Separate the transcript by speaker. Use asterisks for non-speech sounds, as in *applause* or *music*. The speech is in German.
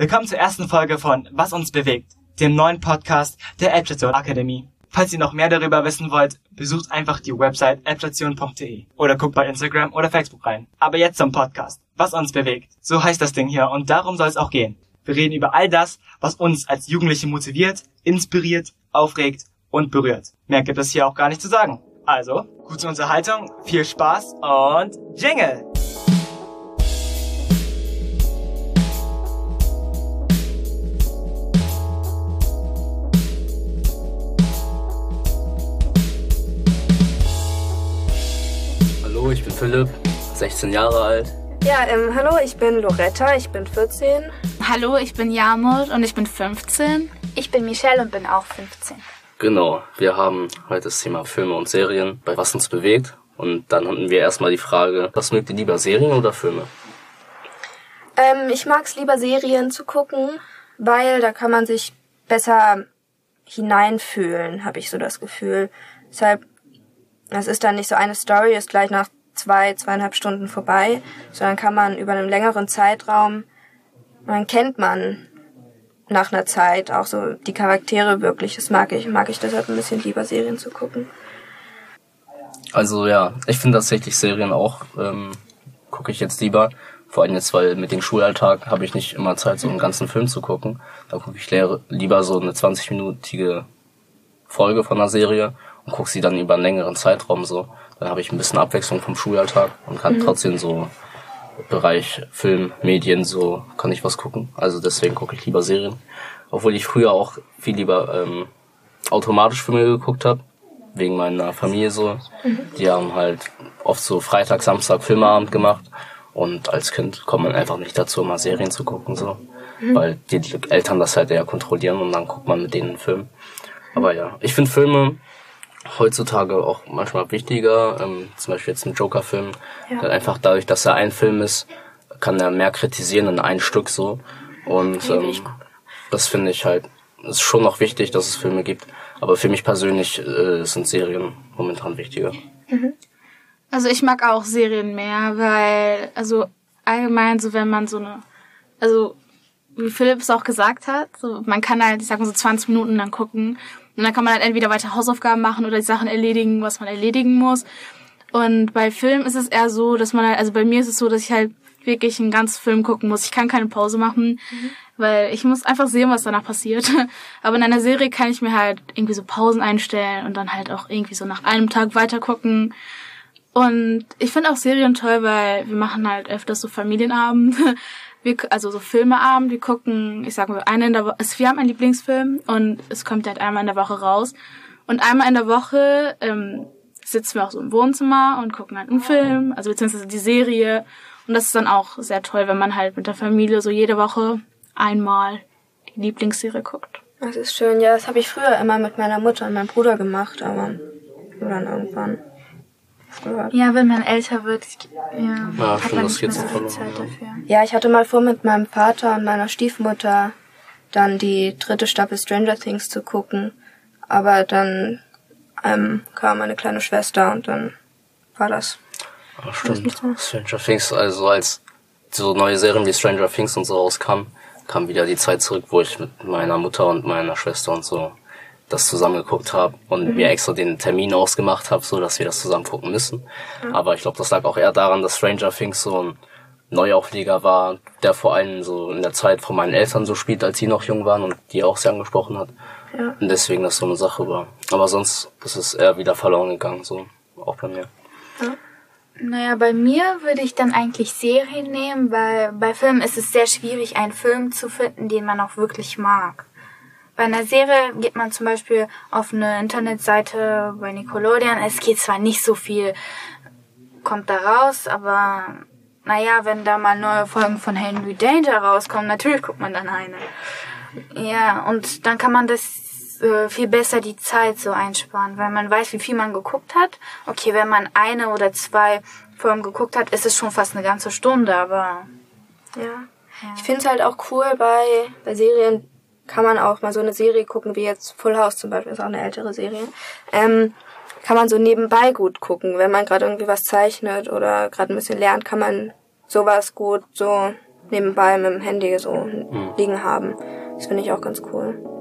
Speaker 1: Willkommen zur ersten Folge von Was uns bewegt, dem neuen Podcast der Edgestation Akademie. Falls ihr noch mehr darüber wissen wollt, besucht einfach die Website edgestation.de oder guckt bei Instagram oder Facebook rein. Aber jetzt zum Podcast. Was uns bewegt. So heißt das Ding hier und darum soll es auch gehen. Wir reden über all das, was uns als Jugendliche motiviert, inspiriert, aufregt und berührt. Mehr gibt es hier auch gar nicht zu sagen. Also, gute Unterhaltung, viel Spaß und Jingle!
Speaker 2: Philipp, 16 Jahre alt.
Speaker 3: Ja, ähm, hallo, ich bin Loretta, ich bin 14.
Speaker 4: Hallo, ich bin Jamut und ich bin 15.
Speaker 5: Ich bin Michelle und bin auch 15.
Speaker 2: Genau, wir haben heute das Thema Filme und Serien, bei was uns bewegt. Und dann hatten wir erstmal die Frage, was mögt ihr lieber, Serien oder Filme?
Speaker 3: Ähm, ich mag's lieber Serien zu gucken, weil da kann man sich besser hineinfühlen, habe ich so das Gefühl. Deshalb, es ist dann nicht so eine Story, ist gleich nach zwei, zweieinhalb Stunden vorbei, sondern kann man über einen längeren Zeitraum, dann kennt man nach einer Zeit auch so die Charaktere wirklich. Das mag ich, mag ich deshalb ein bisschen lieber Serien zu gucken.
Speaker 2: Also ja, ich finde tatsächlich Serien auch, ähm, gucke ich jetzt lieber. Vor allem jetzt, weil mit dem Schulalltag habe ich nicht immer Zeit, so einen ganzen Film zu gucken. Da gucke ich lieber so eine 20-minütige Folge von einer Serie und gucke sie dann über einen längeren Zeitraum so. Dann habe ich ein bisschen Abwechslung vom Schulalltag und kann mhm. trotzdem so Bereich Film, Medien, so kann ich was gucken. Also deswegen gucke ich lieber Serien. Obwohl ich früher auch viel lieber ähm, automatisch Filme geguckt habe, wegen meiner Familie so. Mhm. Die haben halt oft so Freitag, Samstag Filmeabend gemacht. Und als Kind kommt man einfach nicht dazu, mal Serien zu gucken, so. Mhm. Weil die Eltern das halt eher kontrollieren und dann guckt man mit denen einen Film. Aber ja, ich finde Filme heutzutage auch manchmal wichtiger. Ähm, zum Beispiel jetzt ein Joker-Film. Ja. Einfach dadurch, dass er ein Film ist, kann er mehr kritisieren in ein Stück so. Und ähm, das finde ich halt, ist schon noch wichtig, dass es Filme gibt. Aber für mich persönlich äh, sind Serien momentan wichtiger.
Speaker 4: Mhm. Also ich mag auch Serien mehr, weil, also allgemein, so wenn man so eine, also wie Philipp es auch gesagt hat, so, man kann halt, ich sag mal so 20 Minuten dann gucken und dann kann man halt entweder weiter Hausaufgaben machen oder die Sachen erledigen, was man erledigen muss. Und bei Film ist es eher so, dass man halt, also bei mir ist es so, dass ich halt wirklich einen ganzen Film gucken muss. Ich kann keine Pause machen, mhm. weil ich muss einfach sehen, was danach passiert. *laughs* Aber in einer Serie kann ich mir halt irgendwie so Pausen einstellen und dann halt auch irgendwie so nach einem Tag weiter gucken. Und ich finde auch Serien toll, weil wir machen halt öfters so Familienabend. *laughs* wir, also so Filmeabend, wir gucken, ich sag mal, eine in der Woche, also wir haben einen Lieblingsfilm und es kommt halt einmal in der Woche raus. Und einmal in der Woche ähm, sitzen wir auch so im Wohnzimmer und gucken halt einen Film, also beziehungsweise die Serie. Und das ist dann auch sehr toll, wenn man halt mit der Familie so jede Woche einmal die Lieblingsserie guckt.
Speaker 3: Das ist schön, ja, das habe ich früher immer mit meiner Mutter und meinem Bruder gemacht, aber dann irgendwann
Speaker 5: gehört. Ja, wenn man älter wird, ja,
Speaker 2: ja hat man nicht mehr so viel
Speaker 3: Zeit dafür. Ja, ich hatte mal vor, mit meinem Vater und meiner Stiefmutter dann die dritte Staffel Stranger Things zu gucken. Aber dann ähm, kam meine kleine Schwester und dann war das.
Speaker 2: Ach, stimmt. Stranger Things, also als so neue Serien wie Stranger Things und so rauskamen, kam wieder die Zeit zurück, wo ich mit meiner Mutter und meiner Schwester und so das zusammen geguckt habe und mhm. mir extra den Termin ausgemacht habe, so dass wir das zusammen gucken müssen. Mhm. Aber ich glaube, das lag auch eher daran, dass Stranger Things so ein Neuaufleger war, der vor allem so in der Zeit von meinen Eltern so spielt, als sie noch jung waren und die auch sehr angesprochen hat. Ja. Und deswegen das so eine Sache war. Aber sonst ist es eher wieder verloren gegangen, so auch bei mir.
Speaker 5: Ja. Naja, bei mir würde ich dann eigentlich Serien nehmen, weil bei Filmen ist es sehr schwierig, einen Film zu finden, den man auch wirklich mag. Bei einer Serie geht man zum Beispiel auf eine Internetseite bei Nickelodeon. Es geht zwar nicht so viel, kommt da raus, aber naja, wenn da mal neue Folgen von Henry Danger rauskommen, natürlich guckt man dann eine. Ja, und dann kann man das äh, viel besser die Zeit so einsparen, weil man weiß, wie viel man geguckt hat. Okay, wenn man eine oder zwei Folgen geguckt hat, ist es schon fast eine ganze Stunde, aber
Speaker 3: ja. ja. Ich finde es halt auch cool bei, bei Serien, kann man auch mal so eine Serie gucken, wie jetzt Full House zum Beispiel, ist auch eine ältere Serie. Ähm, kann man so nebenbei gut gucken. Wenn man gerade irgendwie was zeichnet oder gerade ein bisschen lernt, kann man sowas gut so nebenbei mit dem Handy so liegen haben. Das finde ich auch ganz cool.